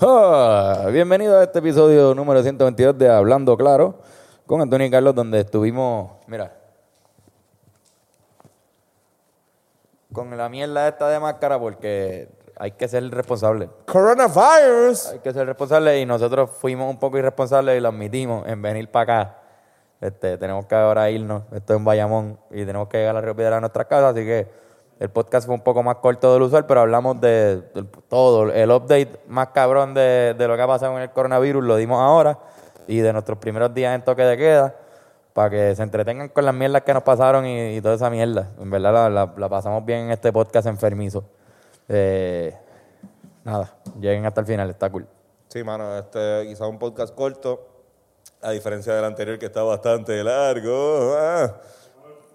Ah, bienvenido a este episodio número 122 de Hablando Claro con Antonio y Carlos, donde estuvimos, mira, con la mierda esta de máscara porque hay que ser responsable. Coronavirus. Hay que ser responsable y nosotros fuimos un poco irresponsables y lo admitimos en venir para acá. Este, tenemos que ahora irnos, esto es en Bayamón y tenemos que llegar a la Río Piedra a nuestra casa, así que el podcast fue un poco más corto del usual, pero hablamos de, de todo, el update más cabrón de, de lo que ha pasado con el coronavirus lo dimos ahora y de nuestros primeros días en toque de queda para que se entretengan con las mierdas que nos pasaron y, y toda esa mierda. En verdad la, la- la pasamos bien en este podcast enfermizo. Eh, nada, lleguen hasta el final, está cool. Sí, mano, este quizá un podcast corto, a diferencia del anterior que está bastante largo. ah.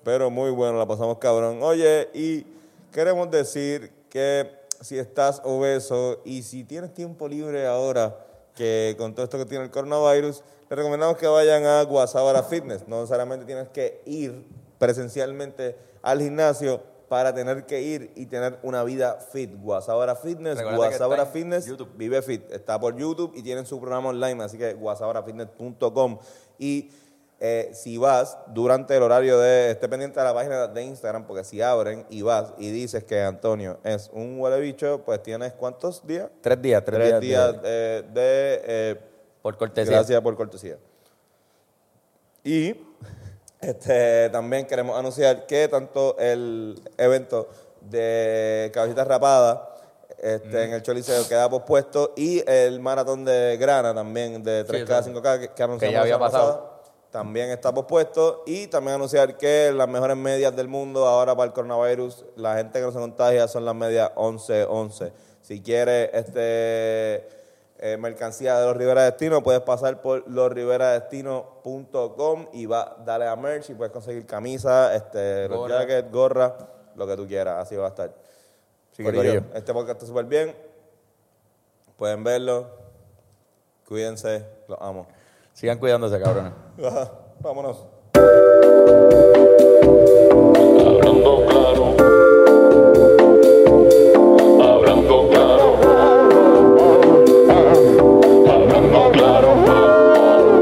Pero muy bueno, la pasamos cabrón. Oye, y queremos decir que si estás obeso y si tienes tiempo libre ahora, que con todo esto que tiene el coronavirus, le recomendamos que vayan a Guasabara Fitness. No necesariamente tienes que ir presencialmente al gimnasio para tener que ir y tener una vida fit. Guasabara Fitness, en Fitness, YouTube. Vive Fit. Está por YouTube y tienen su programa online, así que guasabarafitness.com. Y eh, si vas durante el horario de, esté pendiente de la página de Instagram, porque si abren y vas y dices que Antonio es un huele bicho, pues tienes cuántos días? Tres días, tres, Tres días, eh, de... eh, por cortesía. Gracias por cortesía. Y este, también queremos anunciar que tanto el evento de Cabecitas Rapadas este, en el Choliseo queda pospuesto y el maratón de Grana también de 3K, exacto. 5K que, que anunciamos ya había pasado. pasada, también está pospuesto y también anunciar que las mejores medias del mundo ahora para el coronavirus, la gente que no se contagia son las medias 11-11. Si quieres este eh, mercancía de los Rivera Destino, puedes pasar por losriveradestino.com y va, dale a merch y puedes conseguir camisa, este, Gorra. jackets, gorra, lo que tú quieras, así va a estar. Así que, este podcast está súper bien, pueden verlo, cuídense, los amo. Sigan cuidándose, cabrones. Vámonos. Hablando claro. Hablando claro. Hablando claro.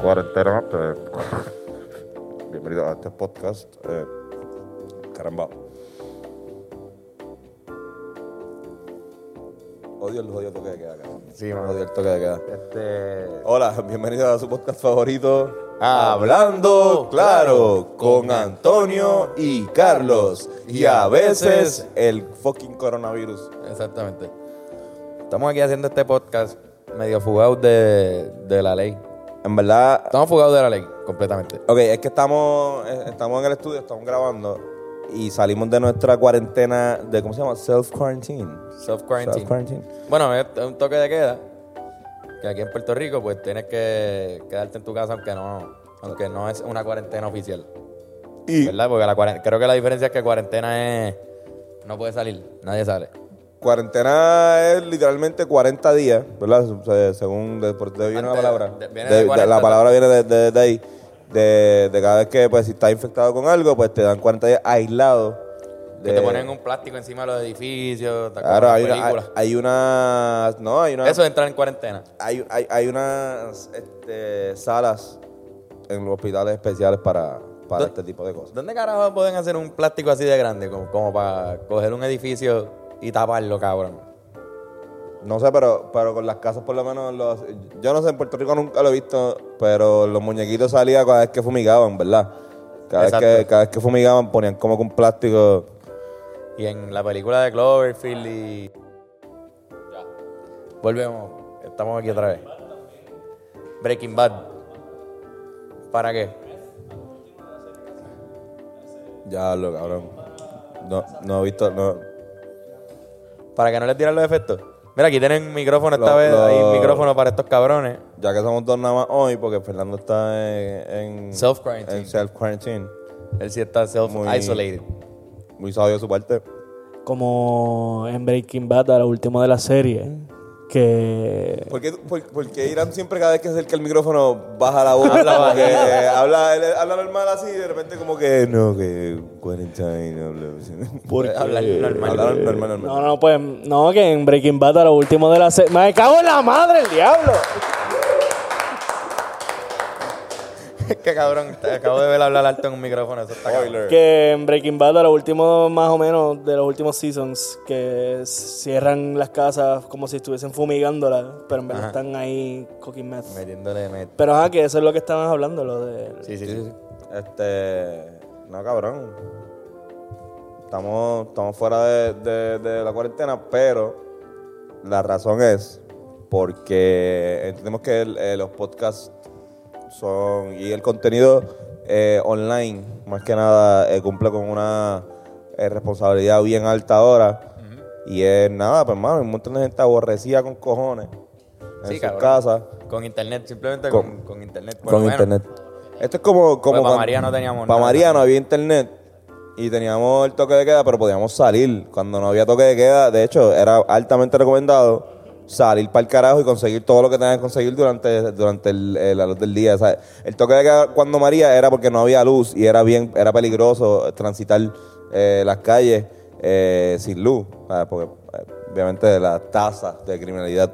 Cuarentena. eh, bienvenido a este podcast. eh, caramba. Odio el jodido toque de queda, cabrón. Sí, mano. Odio el toque de queda. Este. Hola, bienvenido a su podcast favorito. Hablando claro con Antonio y Carlos. Y a veces el fucking coronavirus. Exactamente. Estamos aquí haciendo este podcast medio fugados de, de la ley. En verdad, Estamos fugados de la ley, completamente. Ok, es que estamos, eh, estamos en el estudio, estamos grabando y salimos de nuestra cuarentena de, ¿cómo se llama? Self-quarantine. Self-quarantine. Self-quarantine. Bueno, es un toque de queda. Que aquí en Puerto Rico, pues tienes que quedarte en tu casa, aunque no, aunque no es una cuarentena oficial. Y ¿Verdad? Porque la creo que la diferencia es que cuarentena es. No puede salir, nadie sale. cuarentena es literalmente 40 días, ¿verdad? Se- Según, de, de viene la palabra. de- viene De- de de- 40, la palabra viene de ahí. De, de cada vez que, pues, si estás infectado con algo, pues te dan 40 días aislado. Que te ponen un plástico encima de los edificios, Claro, hay una, hay, hay una... No, hay una... Eso es entrar en cuarentena. Hay, hay, hay unas este, salas en los hospitales especiales para, para ¿Dó- este tipo de cosas. ¿Dónde carajo pueden hacer un plástico así de grande? Como, como para coger un edificio y taparlo, cabrón. No sé, pero, pero con las casas por lo menos, los, yo no sé, en Puerto Rico nunca lo he visto, pero los muñequitos salían cada vez que fumigaban, ¿verdad? Cada vez, que, Exacto. cada vez que fumigaban ponían como que un plástico. Y en la película de Cloverfield y... Ya. Volvemos. Estamos aquí otra vez. Breaking Bad. ¿Para qué? Ya lo cabrón. No, no he visto, no. ¿Para que no les tiran los efectos? Mira, aquí tienen micrófono esta Lo- vez. lo- Hay micrófono para estos cabrones. Ya que somos dos nada más hoy, porque Fernando está en, en Self-quarantine. en self-quarantine. Él sí está self-isolated. Muy sabio de su parte. como en Breaking Bad, a lo último de la serie, que ¿Por qué, por, por qué Irán siempre cada vez que acerca el micrófono baja la voz? Habla que, eh, habla, él habla normal así y de repente como que no, que quarantine, habla. Hablar normal. Normal, normal. No, no, pues, no, que en Breaking Bad a lo último de la serie. ¡Me cago en la madre, el diablo! Es que cabrón, te acabo de ver hablar alto en un micrófono. Eso está cabrón. Que en Breaking Bad a lo último, más o menos, de los últimos seasons, que cierran las casas como si estuviesen fumigándolas, pero en verdad Ajá. están ahí cooking meth. Metiéndole met. Pero ajá, que eso es lo que estaban hablando, lo de... Sí, sí, sí. sí. Este. No, cabrón. Estamos, estamos fuera de, de- de la cuarentena, pero la razón es porque entendemos que el- eh, los podcasts son. y el contenido eh, online, más que nada, eh, cumple con una eh, responsabilidad bien alta ahora. Y es nada, pues, hermano, un montón de gente aborrecida con cojones en Sí, sus cabrón. casas Con internet, simplemente Con- con, con internet. con Bueno, internet. Esto es como. como para cuando- María no teníamos Para. María no había internet y teníamos el toque de queda, pero podíamos salir. Cuando no había toque de queda, de hecho, era altamente recomendado salir para el carajo y conseguir todo lo que tenías que conseguir durante, durante el, el- la luz del día. O sea, el toque de queda cuando María era porque no había luz y era bien era peligroso transitar eh, las calles eh, sin luz. Porque eh, obviamente la tasa de criminalidad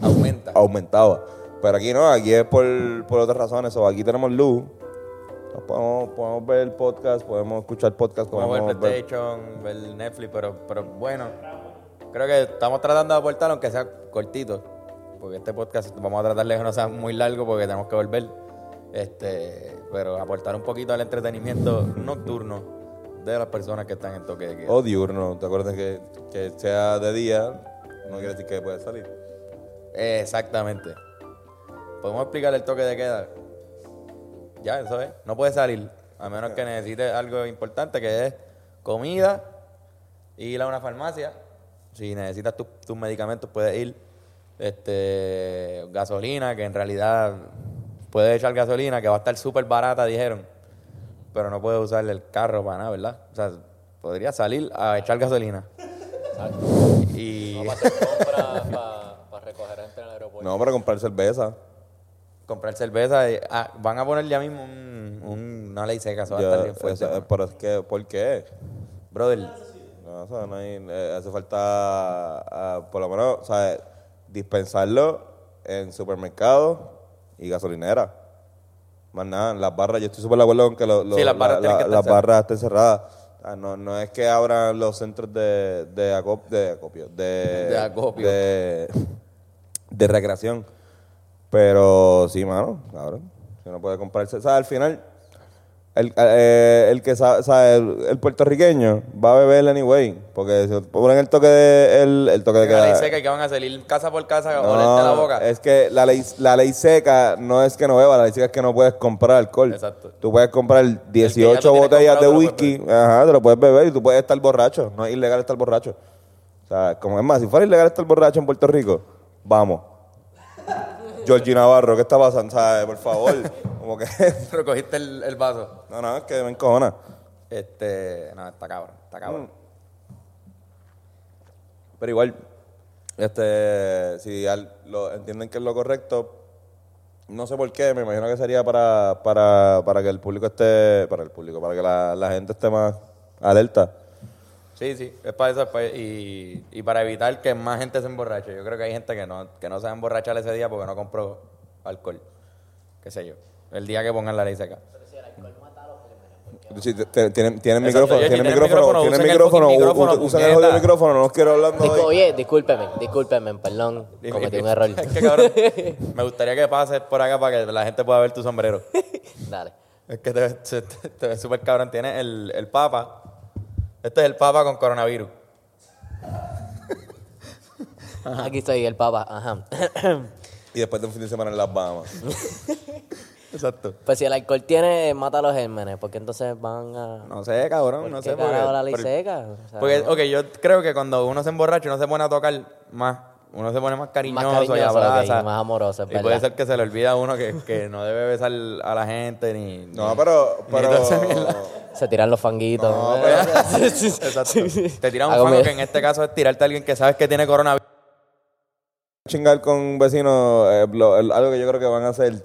Aumenta. aumentaba. Pero aquí no, aquí es por, por otras razones. O aquí tenemos luz. Podemos, podemos ver el podcast, podemos escuchar podcast, Podemos ver podemos ver. PlayStation, ver Netflix, pero, pero bueno, creo que estamos tratando de aportar, aunque sea cortito, porque este podcast vamos a tratar de que no sea muy largo porque tenemos que volver, este, pero aportar un poquito al entretenimiento nocturno de las personas que están en toque de queda. O diurno, ¿te acuerdas que, que sea de día? No quiere decir que puede salir. Exactamente. ¿Podemos explicar el toque de queda? Ya, eso es. No puedes salir, a menos que necesites algo importante, que es comida, ir a una farmacia. Si necesitas tu- tus medicamentos, puedes ir. Este, gasolina, que en realidad puedes echar gasolina, que va a estar súper barata, dijeron. Pero no puedes usar el carro para nada, ¿verdad? O sea, podría salir a echar gasolina. Y Para hacer compras, para, recoger gente en el aeropuerto. No, para comprar cerveza. comprar cerveza. y- ah, van a poner ya mismo un- un- una ley seca, eso va a estar bien fuerte. pero es que, ¿por qué? Brother, No, o sea, no hay, eh, hace falta, ah, por lo menos, o sea, dispensarlo en supermercados y gasolineras. Más nada, las barras, yo estoy súper de acuerdo con que lo- lo- Sí, las barras la- que las estén cerradas. Ah, no, no es que abran los centros de, de, acop- de acopio, de, De acopio. de, de recreación. Pero sí, mano, cabrón. Si uno puede comprarse. O sea, al final, el, eh, el que sabe, sabe, el, el puertorriqueño va a beber anyway. Porque si ponen el toque de, el, el toque de la ley queda. seca y que van a salir casa por casa a No, olerte la boca. Es que la ley, la ley seca no es que no beba, la ley seca es que no puedes comprar alcohol. Exacto. Tú puedes comprar 18 tú tienes botellas de comprado, whisky, ajá, te lo puedes beber y tú puedes estar borracho. No es ilegal estar borracho. O sea, como es más, si fuera ilegal estar borracho en Puerto Rico, vamos. Georgie Navarro, ¿qué está pasando? ¿Sabes? Por favor. Como que. Pero cogiste el, el vaso. no, no, es que me encojona. Este, no, está cabrón, está cabrón. Pero igual, este, si al- lo, entienden que es lo correcto, no sé por qué, me imagino que sería para, para, para que el público esté, para el público, para que la, la gente esté más alerta. Sí, sí, es para eso. es para- y, y para evitar que más gente se emborrache. Yo creo que hay gente que no, que no se va a emborrachar ese día porque no compró alcohol. Qué sé yo. El día que pongan la ley seca. Sí, te- te- tienen, tienen Exacto, micrófono, Yoshi, tienen tienen micrófono, micrófono, tienen el micrófono, micrófono, u- usen el jodido micrófono, no nos quiero hablando Discu- hoy. oye, discúlpeme, discúlpeme, perdón, cometí un error. Es que cabrón, me gustaría que pases por acá para que la gente pueda ver tu sombrero. Dale. Es que te, ves- te, te- te ves súper cabrón. Tienes el, el Papa. Este es el Papa con coronavirus. Aquí estoy, el papa. Ajá. Y después de un fin de semana en las Bahamas. Exacto. pues si el alcohol tiene, mata los gérmenes, porque entonces van a... No sé, cabrón, no ¿Por qué sé. carajo la ley por- seca? O sea, Porque, ok, yo creo que cuando uno se emborracha, uno se pone a tocar más. Uno se pone más cariñoso, Más cariñoso, y abraza. más amoroso, es Y puede ser que se le olvida a uno que, que no debe besar a la gente ni... No, ni- pero, pero. Se tiran los fanguitos. No, ¿no? Exacto. Te tiran un fango mi- que en este caso es tirarte a alguien que sabes que tiene coronavirus. chingar con vecinos, eh, algo que yo creo que van a hacer,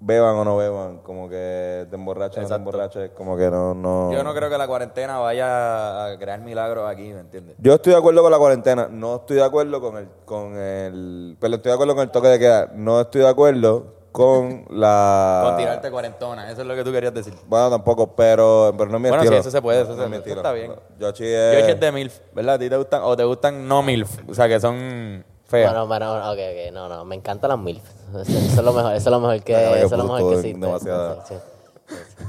beban o no beban, como que te emborraches o no te Exacto. emborraches, como que no, no. Yo no creo que la cuarentena vaya a crear milagros aquí, ¿me entiendes? Yo estoy de acuerdo con la cuarentena, no estoy de acuerdo con el, con el, pero estoy de acuerdo con el toque de queda, no estoy de acuerdo con la... Con tirarte cuarentona, eso es lo que tú querías decir. Bueno, tampoco, pero, pero no es mi Bueno, estilo. sí, eso se puede, eso No se- es eso está bien. Yo sí Yo es... es de MILF, ¿verdad? ¿A ti te gustan, o te gustan no MILF? O sea, que son Bueno, bueno, ok, ok, no, no, me encantan las MILF. Eso, eso es lo mejor, eso es lo mejor que, La eso es lo mejor que existe. demasiada. Sí, sí, sí.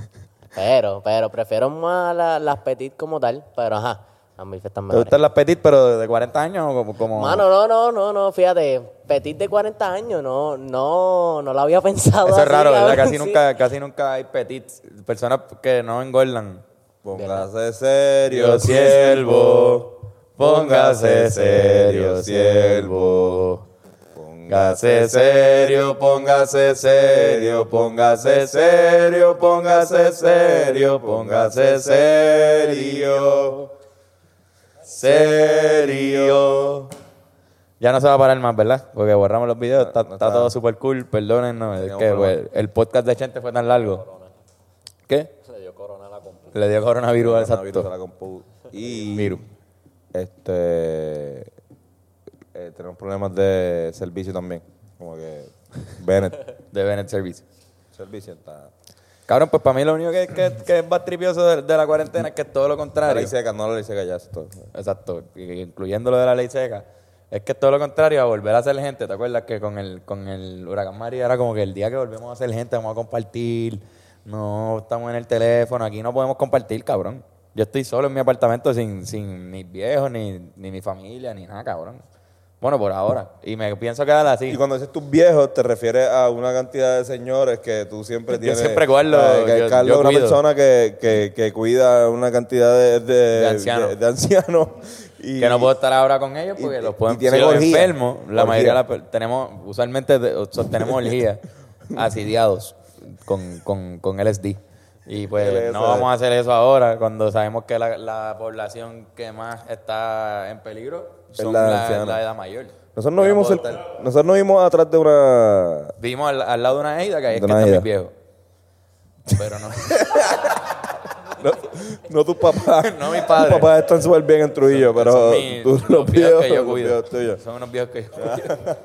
Pero, pero prefiero más la- las petit como tal, pero ajá, las MILF están ¿Te mejores. gustan las petit, pero de 40 años o como...? como- Mano, no, no, no, no, fíjate, petit de 40 años, no, no, no lo había pensado Eso es raro, ¿verdad? Casi nunca, casi nunca hay petits, personas que no engordan. Póngase serio, siervo, póngase serio, siervo. Póngase serio, póngase serio, póngase serio, póngase serio, póngase serio. Serio. Ya no se va a parar más, ¿verdad? Porque borramos los videos, está, no está está. todo súper cool, perdónennos. Es que pues, el podcast de Chente fue tan largo. ¿Qué? Le dio corona a la compu. Le dio coronavirus, exacto. a la compu. Y Virus. Este eh, tenemos problemas de servicio también. Como que Bennett, De Bennett Service. servicio está. Cabrón, pues para mí lo único que, que, que es más tripioso de, de la cuarentena es que es todo lo La contrario. ley seca, no la ley seca ya es todo. Exacto, incluyendo lo de la ley seca. Es que es todo lo contrario a volver a ser gente. ¿Te acuerdas que con el, con el huracán María era como que el día que volvemos a ser gente vamos a compartir? No estamos en el teléfono, aquí no podemos compartir, cabrón. Yo estoy solo en mi apartamento sin, sin mis viejos, ni, ni mi familia, ni nada, cabrón. Bueno, por ahora. Y me pienso quedar así. Y cuando dices tus viejos, te refieres a una cantidad de señores que tú siempre Yo tienes. siempre guardo, eh, que yo- Carlos yo es una persona que, que, que cuida una cantidad de, de, De ancianos. de- de ancianos. Y, que no puedo estar ahora con ellos porque y- los pueden y tiene si los enfermos, la Orgía. mayoría la tenemos, usualmente sostenemos orgías asidiados con, con, con LSD. Y pues no vamos a hacer eso ahora cuando sabemos que la, la población que más está en peligro son la la, edad mayor. Nosotros no vimos, el- nosotros nos vimos atrás de una. Vimos al, al lado de una eida que ahí es que eida. mis viejos. Pero no. No, no tus papás. No mis padres. Tus papás están súper bien en Trujillo, pero son mis- tú, los los viejos que yo cuido. Son unos viejos que yo cuido.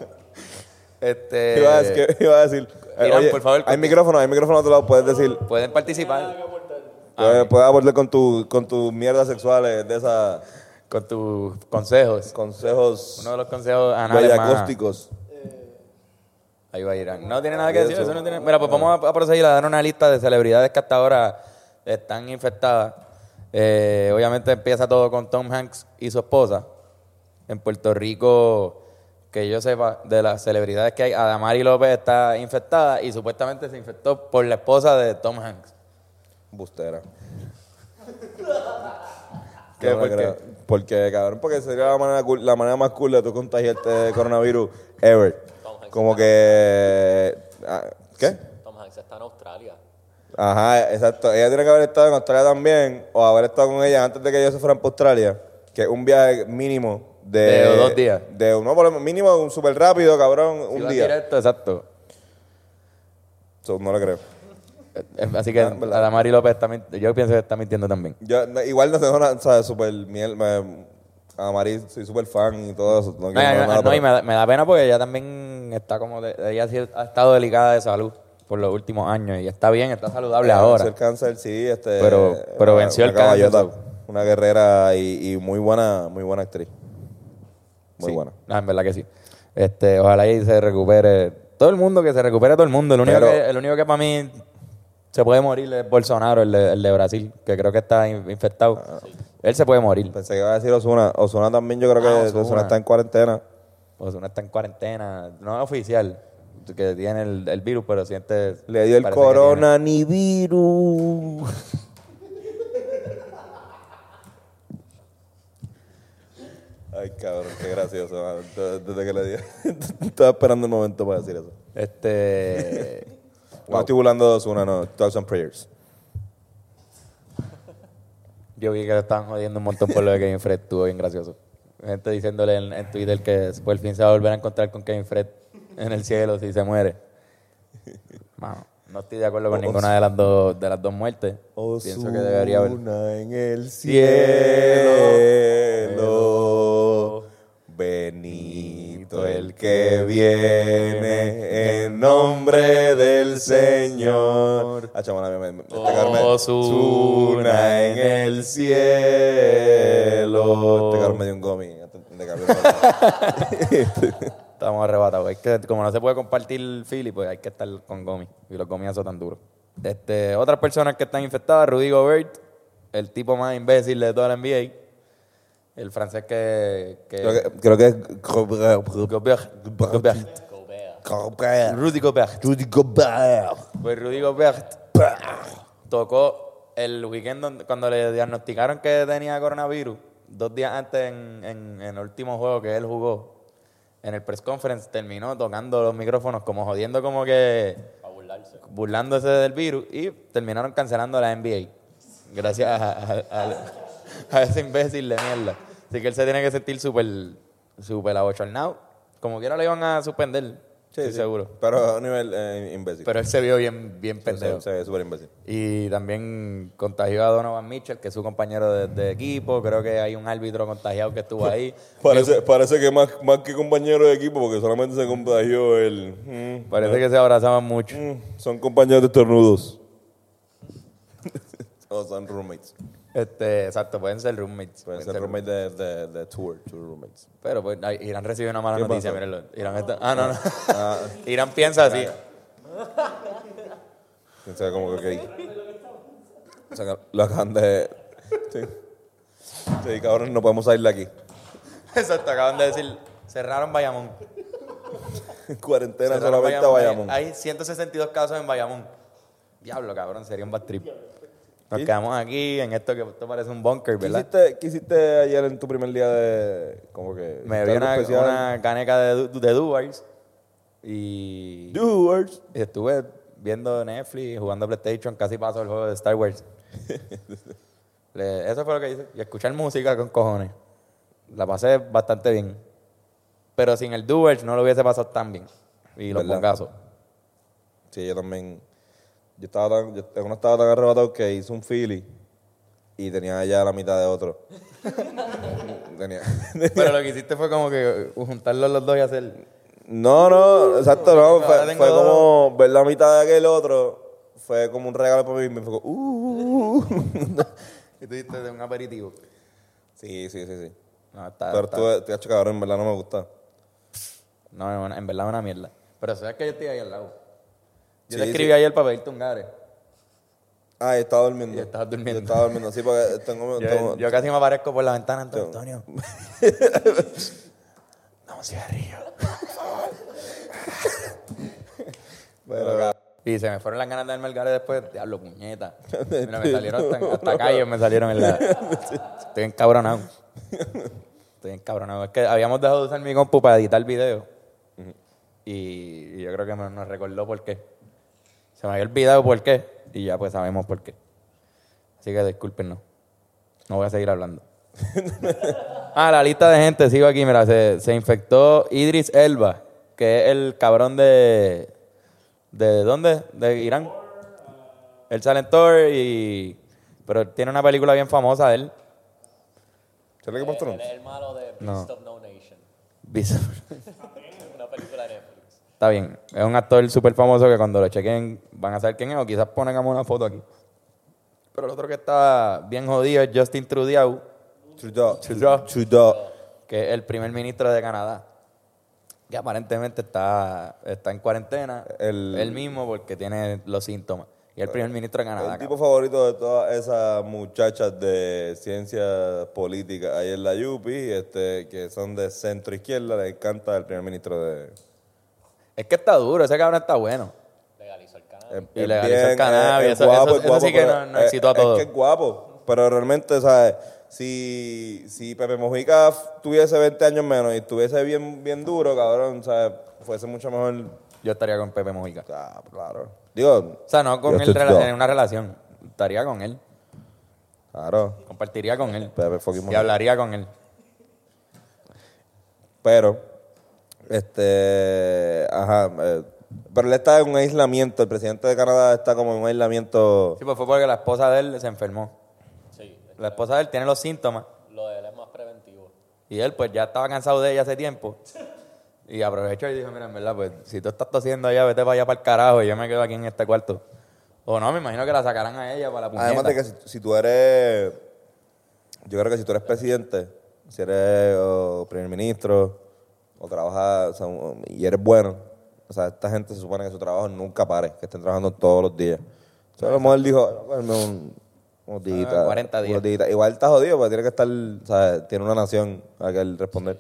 Este, Iba a decir, iba a decir eh, Irán, oye, por favor, hay micrófono, hay micrófono a tu lado, puedes decir, Pueden participar puedes, puedes abordar con tu, con tus mierdas sexuales de esas con tus consejos. consejos Uno de los consejos anales. Ahí va Irán. No tiene nada que decir. Eso no tiene... Mira, pues vamos a, a proseguir a dar una lista de celebridades que hasta ahora están infectadas. Eh, obviamente empieza todo con Tom Hanks y su esposa. En Puerto Rico, que yo sepa, de las celebridades que hay, Adamari López está infectada y supuestamente se infectó por la esposa de Tom Hanks. Bustera. ¿Qué? No ¿Por qué? Porque, cabrón, porque sería la manera, cool- la manera más cool de tú contagiarte de coronavirus ever. Como que... ah, ¿Qué? Tom Hanks está en Australia. Ajá, exacto. Ella tiene que haber estado en Australia también, o haber estado con ella antes de que ellos se fueran para Australia, que es un viaje mínimo de... De dos días. De uno, por lo mínimo, un súper rápido, cabrón, Si un día. directo, exacto. So, no lo creo. Eh, Así que verdad. Adamari López está yo pienso que está mintiendo también. Yo, igual no tengo nada, ¿sabes? Súper miel... Me, a Mari soy súper fan y todo eso. No, No, no, nada, no, y me, da, me da pena porque ella también está como de, ella sí ha estado delicada de salud por los últimos años y está bien, está saludable Venció ahora. el cáncer, sí. Este, Pero- pero una- venció una el cáncer, Una guerrera y, y muy buena muy buena actriz. Muy Sí. buena. No, en verdad que sí. Este, ojalá y se recupere todo el mundo, que se recupere todo el mundo. El único, Pero- que, el único que para mí se puede morir es Bolsonaro, el de, el de Brasil, que creo que está in- infectado. Él se puede morir. Pensé que iba a decir Osuna. Osuna también yo creo que Ah, Ozuna Ozuna. está en cuarentena. Uno está en cuarentena, no es oficial, que tiene el, el virus, pero siente... Le dio el que corona ni virus. Ay, cabrón, qué gracioso. mano. Desde que le di. Estaba esperando el momento para decir eso. Este... No estoy burlando de Osuna, no. Thoughts and prayers. Yo vi que lo estaban jodiendo un montón por lo de Kevin Fred, estuvo bien gracioso. Gente diciéndole en, en Twitter que por fin se va a volver a encontrar con Kevin Fred en el cielo si se muere. Mano, no estoy de acuerdo con ninguna de las dos, de las dos muertes. Pienso que debería haber. En el Cielo. cielo. Benito el que viene en nombre del Señor. Ah, chamo, me, me, este Osuna en el cielo. Este cabrón me dio un gomi. Estamos arrebatados. Es que como no se puede compartir Philly, pues hay que estar con Gomi. Y los Gomi tan duros. Este, otras personas que están infectadas, Rudy Gobert, el tipo más imbécil de toda la NBA. El francés que... que creo, que, creo que es Gobert. Gobert. Gobert. Rudy Gobert. Rudy Gobert. Pues Rudy Gobert tocó el weekend donde- cuando le diagnosticaron que tenía coronavirus, dos días antes en, en- en el último juego que él jugó, en el press conference, terminó tocando los micrófonos como jodiendo como que burlándose del virus y terminaron cancelando la NBA. Gracias a, a- a- a ese imbécil de mierda. Así que él se tiene que sentir súper súper abochornado. Como quiera le iban a suspender, estoy sí. seguro. Pero a un nivel eh, imbécil. Pero él se vio bien, bien se, pendejo. se ve súper imbécil. Y también contagió a Donovan Mitchell, que es su compañero de, de equipo. Creo que hay un árbitro contagiado que estuvo ahí. Parece, parece que más, más que compañero de equipo, porque solamente se contagió el. mm, Parece que se abrazaban mucho. mm, son compañeros de estornudos. o son roommates. Este, exacto, pueden ser roommates. Pueden ser ser roommates de, de, de tour, tour roommates. Pero pues, Irán recibió una mala ¿Qué noticia, mírenlo. Irán está- ah, no, no. Irán piensa así. Sea, como que. O sea, lo acaban de. Sí. Sí, cabrón, no podemos salir de aquí. Exacto, acaban de decir, cerraron Bayamón. Cuarentena Cerraron solamente a Bayamón. Hay, hay 162 casos en Bayamón. Diablo, cabrón, sería un bad trip. Nos quedamos aquí en esto que esto parece un bunker, ¿Qué ¿verdad? hiciste, qué hiciste ayer en tu primer día de. Como que. Me vi una, una caneca de, de Dubars y, Doers. y estuve viendo Netflix, jugando PlayStation, casi paso el juego de Star Wars. Le- eso fue lo que hice. Y escuchar música con cojones. La pasé bastante bien. Pero sin el Dubars no lo hubiese pasado tan bien. Y los bongazos. Sí, yo también. Yo estaba tan, yo uno estaba tan arrebatado que hice un Philly y tenía ya la mitad de otro. tenía. Pero lo que hiciste fue como que juntarlos los dos y hacer... No, no, exacto, no. Fue, como ver la mitad de aquel otro. Fue como un regalo para mí y me fue como, uh. Y tú diste de un aperitivo. Sí, sí, sí, sí. No, está, Pero está- tú, te has hecho cabrón, en verdad no me gusta. no, en en verdad es una mierda. Pero sabes que yo estoy ahí al lado. Yo te escribí sí. ayer para pedirte un gare. Ah, estaba durmiendo. Y estabas durmiendo. Yo estaba durmiendo, sí, porque tengo... Yo, tengo- yo casi me aparezco por la ventana, Antonio. Antonio. no, cigarrillo. Pero, Y se me fueron las ganas de darme el gare después. Diablo, puñeta. Mira, me salieron hasta, hasta me salieron en la... Estoy encabronado. Estoy encabronado. Es que habíamos dejado de usar mi compu para editar video. Y, y yo creo que me- nos recordó por qué. Se me había olvidado por qué. Y ya pues sabemos por qué. Así que discúlpenos. No voy a seguir hablando. ah, la lista de gente, sigo aquí, mira, se, se infectó Idris Elba, que es el cabrón de... ¿De dónde? De Irán. Él sale en Thor y... Pero tiene una película bien famosa de él. El malo de No. Beast of No Nation. De Netflix. Está bien. Es un actor súper famoso que cuando lo chequen van a saber quién es o quizás pongan una foto aquí. Pero el otro que está bien jodido es Justin Trudeau, Trudeau. Trudeau. Trudeau. que es el primer ministro de Canadá. Que aparentemente está, está en cuarentena. El- él mismo porque tiene los síntomas. Y el primer ministro de Canadá. El tipo favorito de todas esas muchachas de ciencia política ahí en la Yupi, este, que son de centro izquierda, le encanta el primer ministro de... Es que está duro, ese cabrón está bueno. Legalizó el canal. es- Y es legalizó el cannabis, es- es guapo, eso- es eso guapo, sí que no- no es- excitó a es todos. que es guapo, pero realmente, ¿sabes? Si, si Pepe Mojica tuviese 20 años menos y estuviese bien, bien duro, cabrón, ¿sabes? Fuese mucho mejor... Yo estaría con Pepe Mojica. Ah, claro. Digo, O sea, no con él en una relación. Estaría con él. claro. Compartiría con él. Pepe Y hablaría con él. Pero, este, ajá, eh, pero él está en un aislamiento, el presidente de Canadá está como en un aislamiento. Sí, pues fue porque la esposa de él se enfermó. Sí, La esposa de él tiene los síntomas lo de él es más preventivo. y él pues ya estaba cansado de ella hace tiempo. Y aprovechó y dijo, mira, en verdad, pues si tú estás tosiendo allá, vete para allá para el carajo y yo me quedo aquí en este cuarto. O no, me imagino que la sacarán a ella para la puñeta. Además de que si, si tú eres, yo creo que si tú eres presidente, si eres o primer ministro, o trabajas, o sea, un- y eres bueno, o sea, esta gente se supone que su trabajo nunca pare, que estén trabajando todos los días. O sea, a lo mejor dijo, "Bueno, un, unos días, Ah, 40 días. unos días". Igual está jodido, porque tiene que estar, o sea, tiene una nación a que él responder,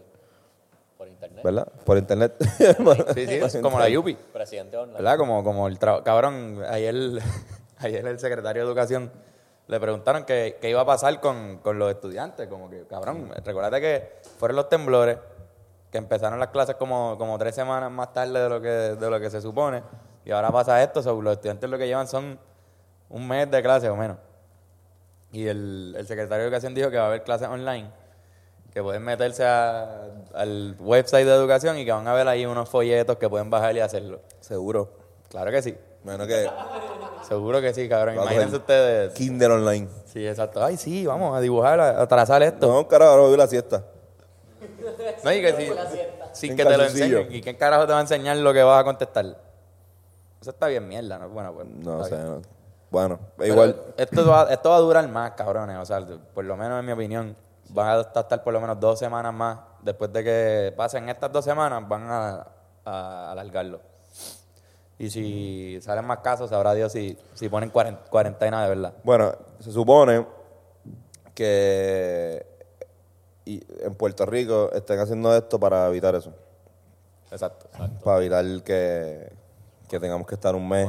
Por internet. ¿verdad? Por internet. Sí, sí, es como la Yupi. Presidente online. ¿Verdad? Como, como el trabajo. Cabrón, ayer, ayer el secretario de Educación le preguntaron qué qué iba a pasar con, con los estudiantes. Como que, cabrón, recuérdate que fueron los temblores, que empezaron las clases como, como tres semanas más tarde de lo que, de lo que se supone. Y ahora pasa esto, so, los estudiantes lo que llevan son un mes de clase o menos. Y el, el secretario de Educación dijo que va a haber clases online, que pueden meterse a- al website de educación y que van a ver ahí unos folletos que pueden bajar y hacerlo. Seguro. Claro que sí. Menos que Seguro que sí, cabrón. Imagínense ustedes. Kinder Online. Sí, exacto. Ay, sí, vamos a dibujar, a, a trazar esto. No, carajo, ahora voy a la siesta. No, y que sí, sin que te lo enseñen. ¿Y quién carajo te va a enseñar lo que vas a contestar? Eso está bien mierda, ¿no? Bueno, pues. No no. Bueno, Pero igual. Esto va, esto va a durar más, cabrones. O sea, por lo menos en mi opinión, van a estar por lo menos dos semanas más. Después de que pasen estas dos semanas, van a, a alargarlo. Y si salen más casos, sabrá Dios si, si ponen cuaren- cuarentena de verdad. Bueno, se supone que y en Puerto Rico estén haciendo esto para evitar eso. Exacto. Para evitar que, que tengamos que estar un mes.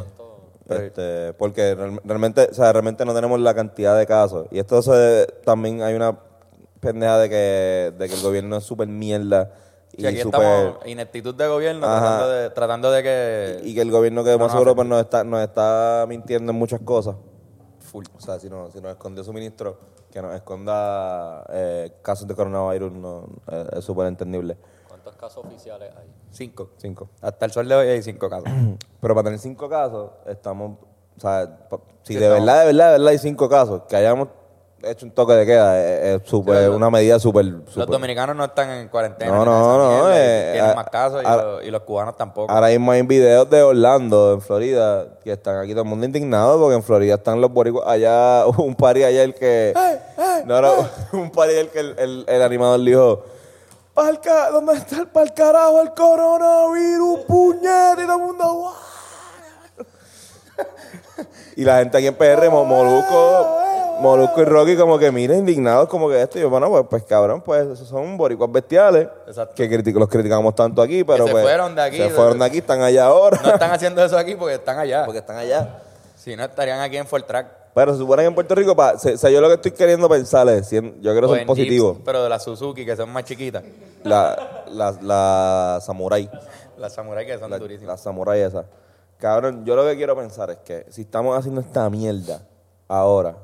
Este, porque real- realmente, o sea, realmente no tenemos la cantidad de casos. Y esto se- también hay una pendeja de que, de que el gobierno es súper mierda. Y, Sí, aquí súper- estamos ineptitud de gobierno tratando de, tratando de que... y que el gobierno que No más nos seguro pues, nos, está, nos está mintiendo en muchas cosas. Full. O sea, si, no, si nos escondió su ministro, que nos esconda eh, casos de coronavirus, no, eh, es súper entendible. ¿Cuántos casos oficiales hay? Cinco. Cinco. Hasta el sol de hoy hay cinco casos. Pero para tener cinco casos, estamos. O sea, pa- si Sí, de estamos- verdad, de verdad, de verdad hay cinco casos, que hayamos hecho un toque de queda, es, los- una medida súper. Los súper- dominicanos no están en cuarentena. No, no, no, y eh, tienen más casos y, los, y los cubanos tampoco. Ahora mismo hay videos de Orlando, en Florida, que están aquí todo el mundo indignado porque en Florida están los boricuas. Allá, un allá el que. no, no, un party el que el, el, el animador dijo. "Pa'l ca- ¿Dónde está el pa'l carajo el coronavirus, puñete? Y todo el mundo. Y la gente aquí en PR, Mo- Molusco, Molusco y Rocky, como que mira, indignados, como que esto. Y yo, bueno, pues, pues cabrón, pues esos son boricuas bestiales. Exacto. Que los criticamos tanto aquí, pero se pues, fueron de aquí, Se fueron de aquí, están allá ahora. No están haciendo eso aquí porque están allá. Porque están allá. Si no, estarían aquí en Fort Track. Pero se supone que en Puerto Rico, pa, o sea, yo lo que estoy queriendo pensar es, yo quiero ser positivo. Pero de la Suzuki, que son más chiquitas. La, la, la samurai, Las samurai que son la, durísimas. la samurai esa. Cabrón, yo lo que quiero pensar es que si estamos haciendo esta mierda ahora,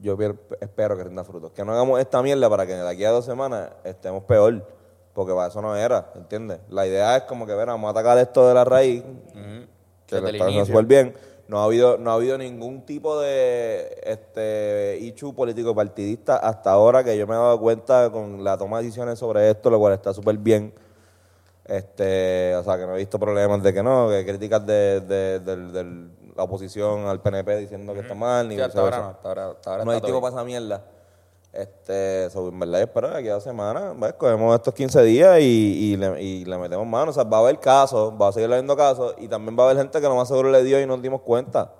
yo espero que rinda frutos. Que no hagamos esta mierda para que de aquí a dos semanas estemos peor. Porque para eso no era, ¿entiendes? La idea es como que, ver, vamos a atacar esto de la raíz, Ujú. que Desde lo súper bien. No ha habido, no ha habido ningún tipo de este issue político partidista hasta ahora que yo me he dado cuenta con la toma de decisiones sobre esto, lo cual está súper bien. Este, o sea, que no he visto problemas de que no, que críticas de, de- del- del- la oposición al PNP diciendo que está mal, ni Sí, hasta ahora no. Hasta ahora, hasta ahora No hay tiempo para esa mierda. Este, so, en verdad, que aquí a dos semanas, ¿ves? cogemos estos 15 días y, y le, y le metemos mano. O sea, va a haber casos, va a seguir habiendo casos y también va a haber gente que lo más seguro le dio y no nos dimos cuenta.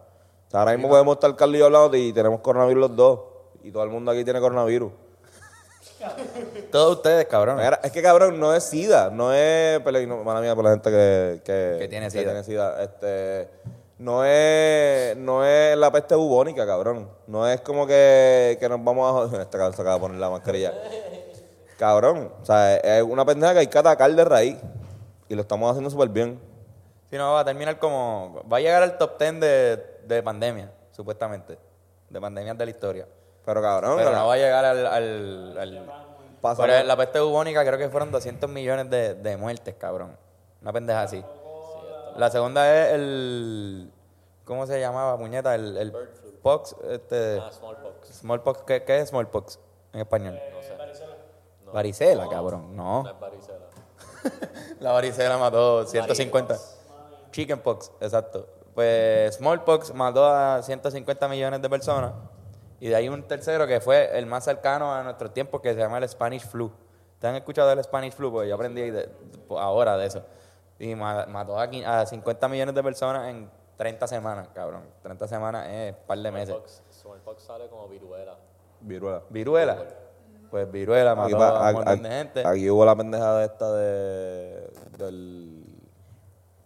O sea, ahora mismo podemos estar Carlos y yo hablando y tenemos coronavirus los dos. Y todo el mundo aquí tiene coronavirus. Todos ustedes, cabrón. Es que cabrón, no es SIDA, no es mala mía por la gente que, que, Que tiene SIDA. SIDA. Este, no es, no es la peste bubónica, cabrón. No es como que, que nos vamos a joder. Este cabrón se acaba de poner la mascarilla. cabrón, o sea, es una pendeja que hay que atacar de raíz. Y lo estamos haciendo súper bien. Si no, va a terminar como. Va a llegar al top 10 de, de pandemia, supuestamente. De pandemias de la historia. Pero cabrón, Pero no va a llegar al. al, al-. Pero la peste bubónica creo que fueron 200 millones de, de muertes, cabrón. Una pendeja así. La segunda es el... ¿Cómo se llamaba, puñeta? El, el pox, este... Ah, smallpox. Smallpox, ¿qué, ¿qué es smallpox en español? Varicela, cabrón. No. No es varicela. La varicela mató 150. Chickenpox, exacto. Pues smallpox mató a 150 millones de personas. Y de ahí un tercero que fue el más cercano a nuestro tiempo que se llama el Spanish flu. ¿Te han escuchado del Spanish flu? Pues yo aprendí de- ahora de eso. Y ma- mató a, quin- a 50 millones de personas en 30 semanas, cabrón. 30 semanas es un par de meses. Smallpox, smallpox sale como viruela. Viruela. Viruela. Pues viruela Aquí, mató pa- a un montón de gente. aquí hubo la pendejada esta de. del.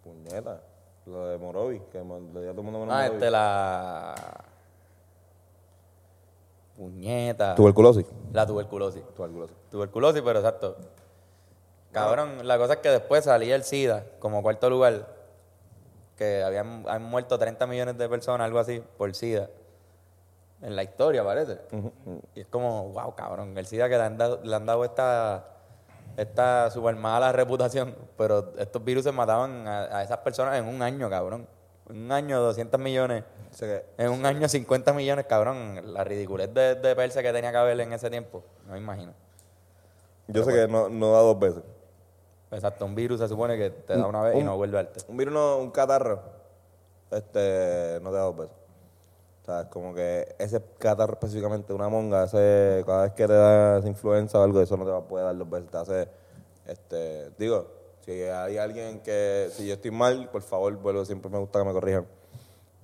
puñeta. Lo de Morovi, que le dio a todo el mundo menos Ah, Morovi. este la... Puñeta. Tuberculosis. La tuberculosis. Tuberculosis. Tuberculosis, pero exacto. Cabrón, la cosa es que después salía el SIDA como cuarto lugar, que habían han muerto 30 millones de personas, algo así, por SIDA. En la historia, parece. Y es como, wow, cabrón, el SIDA que le han dado, le han dado esta, esta super mala reputación, pero estos virus mataban a, a esas personas en un año, cabrón. En un año, 200 millones. O sea que- En un año, 50 millones, cabrón. La ridiculez de, de perse que tenía que haber en ese tiempo. No me imagino. yo sé que no, no da dos veces. Exacto, un virus se supone que te da una vez y no vuelve a darte. Un virus, no- un catarro, este, no te da dos veces. O sea, es como que ese catarro específicamente, una monga, ese, cada vez que te da esa influenza o algo, eso no te va a poder dar dos veces. Te hace, este, digo, si hay alguien que, si yo estoy mal, por favor, vuelvo, siempre me gusta que me corrijan.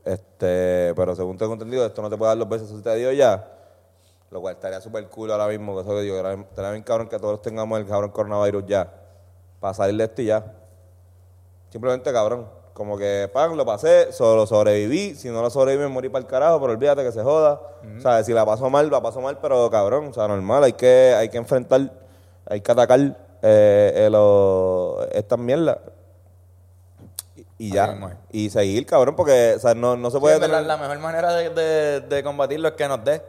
Este, pero según tengo entendido, esto no te puede dar dos veces, eso te dio ya. Lo cual estaría súper cool ahora mismo, que eso que digo, estaría bien cabrón que todos tengamos el cabrón coronavirus ya. Para salir de esto y ya. Simplemente cabrón. Como que, pan, lo pasé, solo sobreviví. Si no lo sobreviví, me morí para el carajo, pero olvídate que se joda. O sea, si la paso mal, la paso mal, pero cabrón, o sea, normal. Hay que, hay que enfrentar, hay que atacar eh, eh, lo- estas mierdas. Y, ya. Y seguir, cabrón, porque, o sea, no, no se Sí, puede tener... la mejor manera de, de, de combatirlo es que nos dé,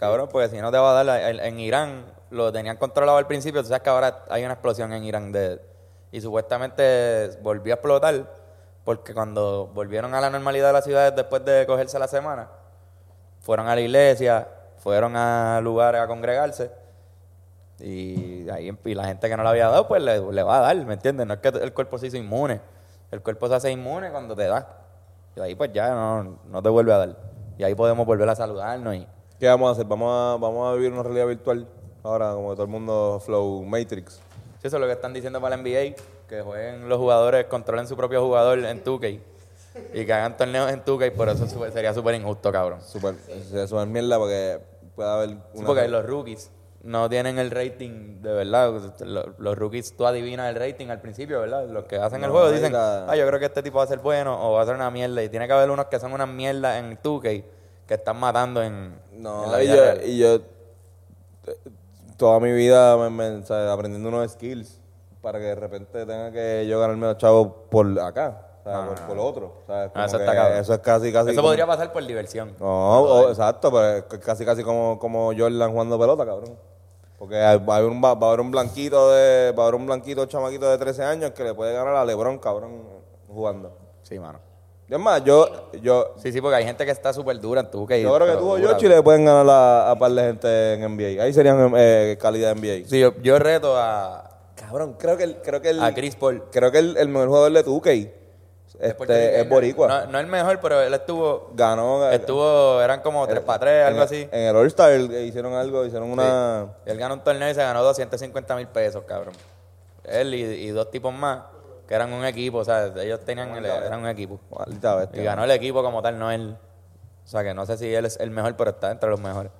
cabrón, porque si no te va a dar. En, en Irán lo tenían controlado al principio, tú sabes que ahora hay una explosión en Irán de, y supuestamente volvió a explotar porque cuando volvieron a la normalidad de las ciudades después de cogerse la semana, fueron a la iglesia, fueron a lugares a congregarse y ahí y la gente que no le había dado, pues le, le va a dar, ¿me entiendes? No es que el cuerpo se hizo inmune. El cuerpo se hace inmune cuando te da. Y ahí pues ya no, no te vuelve a dar. Y ahí podemos volver a saludarnos y... ¿Qué vamos a hacer? ¿Vamos a, vamos a vivir una realidad virtual? Ahora, como todo el mundo flow Matrix. Eso es lo que están diciendo para la NBA, que jueguen los jugadores, controlen su propio jugador en 2K. Y que hagan torneos en 2K, por eso sería súper injusto, cabrón. Super, eso es mierda porque puede haber Sí, porque los rookies no tienen el rating de verdad. Los, los rookies, tú adivinas el rating al principio, ¿verdad? Los que hacen el juego dicen, la- ah, yo creo que este tipo va a ser bueno o va a ser una mierda. Y tiene que haber unos que son una mierda en 2K que están matando en, en No, y yo, real. y yo toda mi vida me, me- o sea, aprendiendo unos skills para que de repente tenga que yo ganarme los chavos por acá, o sea, por, por otro. O sea, es como Ah, eso está es casi, casi... Eso como- podría pasar por diversión. No, o- exacto, pero es casi casi como, como Jordan jugando pelota, cabrón. Porque hay- va a haber un, va, va a haber un blanquito de, va a haber un blanquito chamaquito de 13 años que le puede ganar a LeBron, cabrón, jugando. Sí, mano. Es más, yo, yo, Sí, sí, porque hay gente que está súper dura en 2K. yo creo que tú o dura. Yoshi le pueden ganar a, a par de gente en NBA. Ahí serían eh, calidad NBA. Sí, yo, yo reto a, Cabrón, creo que el, creo que el, a Chris Paul. creo que el, el mejor jugador de 2K este, es Boricua. No, no el mejor, pero él estuvo... Ganó Estuvo, eran como 3 para 3, algo así. En el All-Star eh, hicieron algo, hicieron una... Él ganó un torneo y se ganó 250 mil pesos, cabrón. Él y, y dos tipos más, que eran un equipo, o sea, ellos tenían, el- eran un equipo. Maldita bestia. Y ganó el equipo como tal, no él. O sea, que no sé si él es el mejor, pero está entre los mejores.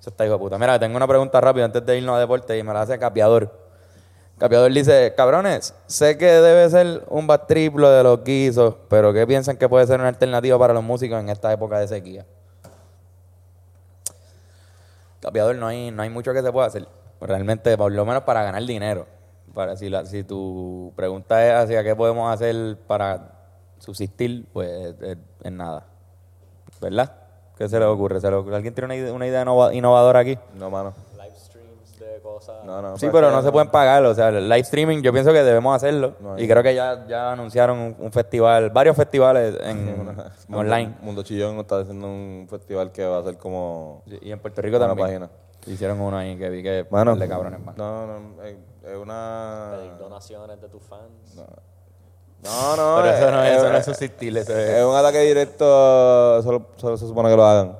Eso está hijo de puta. Mira, tengo una pregunta rápida antes de irnos a deporte y me la hace Capiador. Capiador dice, cabrones, sé que debe ser un bat triplo de los guisos, pero ¿qué piensan que puede ser una alternativa para los músicos en esta época de sequía? Capiador, no hay, no hay mucho que se pueda hacer. Realmente, por lo menos para ganar dinero. Para, si, la- si tu pregunta es hacia qué podemos hacer para subsistir, pues es, es nada. ¿Verdad? ¿Qué se le ocurre? ¿Se le ocurre? ¿Alguien tiene una idea, una idea innova- innovadora aquí? No, mano. Live streams de cosa. No, no, Sí, pues, pero eh, no se pueden pagar. O sea, el live streaming yo pienso que debemos hacerlo. No y creo que ya, ya anunciaron un, un festival, varios festivales en, Mundo- online. Mundo Chillón está haciendo un festival que va a ser como Y en Puerto Rico una también. página. Hicieron uno ahí que vi que Mano, de cabrones más. no, no, es, es una... Pedir donaciones de tus fans. No, no, Pero eso no es, eso no es eso es es... un ataque directo, solo, solo se supone que lo hagan.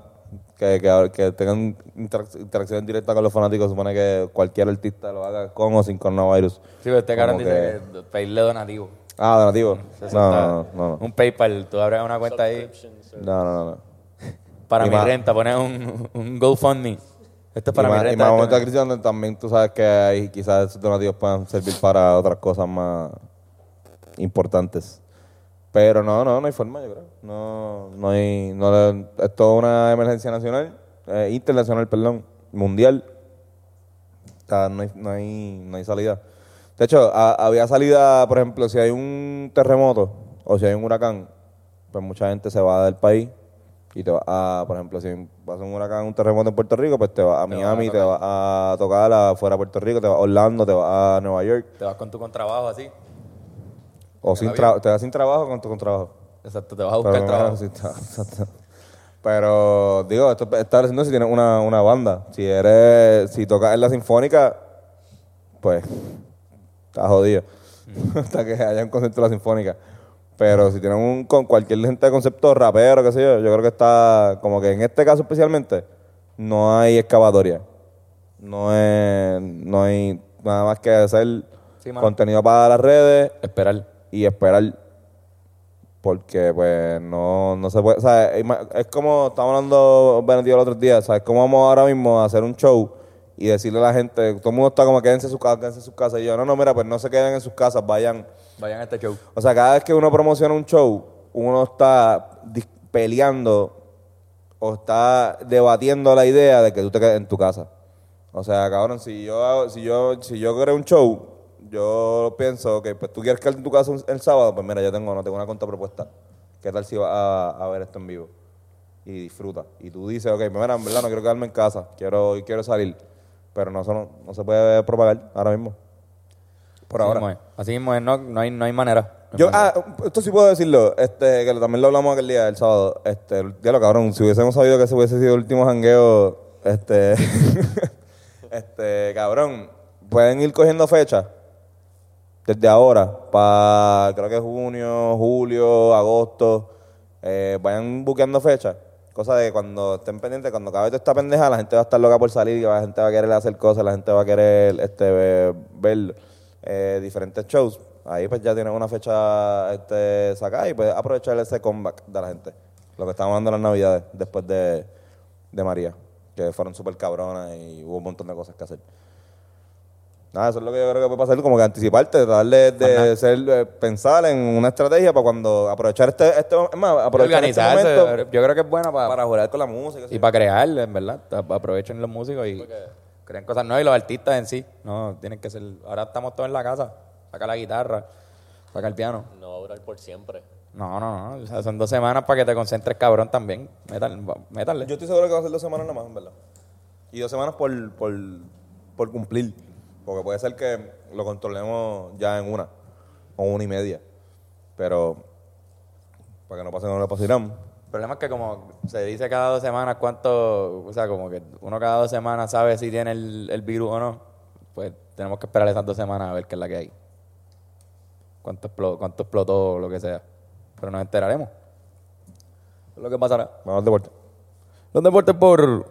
Que, que, que tengan interac- interacción directa con los fanáticos, se supone que cualquier artista lo haga con o sin coronavirus. Sí, pero este cabrón dice que pedirle donativo. Ah, donativo. No, no, no, no. Un PayPal, tú abres una cuenta ahí No, no, no, no. para mi renta, pones un, un GoFundMe. Esto es para y más, y más esto momentos de no- crisis donde también tú sabes que hay, quizás esos donativos puedan servir para otras cosas más importantes. Pero no, no, no hay forma, yo creo. No, no hay, no es toda una emergencia nacional, eh, internacional, perdón, mundial. O sea, no hay, no hay, no hay salida. De hecho, ha- había salida, por ejemplo, si hay un terremoto o si hay un huracán, pues mucha gente se va del país y te va a, por ejemplo, si pasa un huracán, un terremoto en Puerto Rico, pues te va a Miami, te va a tocar afuera de Puerto Rico, te va a Orlando, te va a Nueva York. Te vas con tu contrabajo así. O sin tra- te vas sin trabajo con tu con trabajo. Exacto, te vas a buscar Pero, trabajo. sí, está- exacto. Pero, digo, esto está haciendo si tienes una, una banda. Si eres, si tocas en la sinfónica, pues, estás jodido. Hasta que haya un concierto de la sinfónica. Pero si tienes un, con cualquier gente de concepto rapero, qué sé yo, yo creo que está, como que en este caso especialmente, no hay excavatoria. No, es, no hay nada más que hacer Sí, contenido para las redes Esperar. y esperar porque pues no, no se puede, o sea, es es como estábamos hablando Benedito el otro día, ¿sabes? Cómo vamos ahora mismo a hacer un show y decirle a la gente, todo el mundo está como quédense en su casa, quédense en sus casas y yo, no, no, mira, pues no se queden en sus casas, vayan. Vayan a este show. O sea, cada vez que uno promociona un show, uno está peleando o está debatiendo la idea de que tú te quedes en tu casa. O sea, cabrón, si yo hago- si yo si yo creo un show, yo pienso que pues tú quieres quedarte en tu casa el sábado, pues mira, yo tengo no tengo una contrapropuesta. ¿Qué tal si vas a, a ver esto en vivo? Y disfruta. Y tú dices, ok, pues mira, en verdad no quiero quedarme en casa, quiero quiero salir, pero no eso no, no se puede propagar ahora mismo. Por Así ahora. mismo es. Así mismo es, no, no, hay, no hay manera. Yo, ah, esto sí puedo decirlo, este, que también lo hablamos aquel día, el sábado. Este, ya lo cabrón, si hubiésemos sabido que ese hubiese sido el último jangueo, este, este, cabrón, pueden ir cogiendo fechas desde ahora, para creo que junio, julio, agosto, eh, vayan buqueando fechas. Cosa de que cuando estén pendientes, cuando acabe toda esta pendeja, la gente va a estar loca por salir, y la gente va a querer hacer cosas, la gente va a querer este, ver, ver, eh, diferentes shows. Ahí pues ya tienes una fecha este, sacada y puedes aprovechar ese comeback de la gente. Lo que estábamos dando las navidades después de, de María, que fueron súper cabronas y hubo un montón de cosas que hacer. Nada, eso es lo que yo creo que puede pasar, como que anticiparte, darle de ser, eh, pensar en una estrategia para cuando aprovechar este, este es más, aprovechar este momento yo creo que es buena para, para jugar con la música. y sí. para crear, en verdad. Aprovechen los músicos y creen cosas nuevas. Y los artistas en sí, no, tienen que ser. Ahora estamos todos en la casa. Saca la guitarra, saca el piano. No va a durar por siempre. No, no, no. O sea, son dos semanas para que te concentres, cabrón, también. Métale. métale. Yo estoy seguro que va a ser dos semanas nada más, en verdad. Y dos semanas por, por, por cumplir. Porque puede ser que lo controlemos ya en una o una y media. Pero para que no pase como le pasarán. El problema es que como se dice cada dos semanas cuánto, o sea, como que uno cada dos semanas sabe si tiene el, el virus o no, pues tenemos que esperar esas dos semanas a ver qué es la que hay. Cuánto explotó, cuánto explotó o lo que sea. Pero nos enteraremos. Es lo que pasará. Vamos al deporte. Los deportes por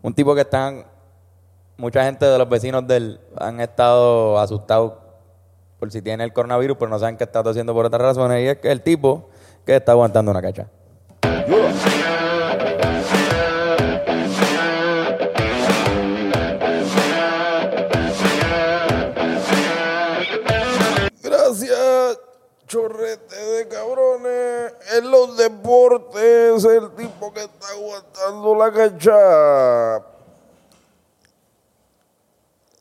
un tipo que están, mucha gente de los vecinos de él han estado asustados por si tiene el coronavirus, pero no saben qué está haciendo por otras razones. Y es que el tipo que está aguantando una cacha. Chorrete de cabrones. En los deportes, el tipo que está aguantando la cacha.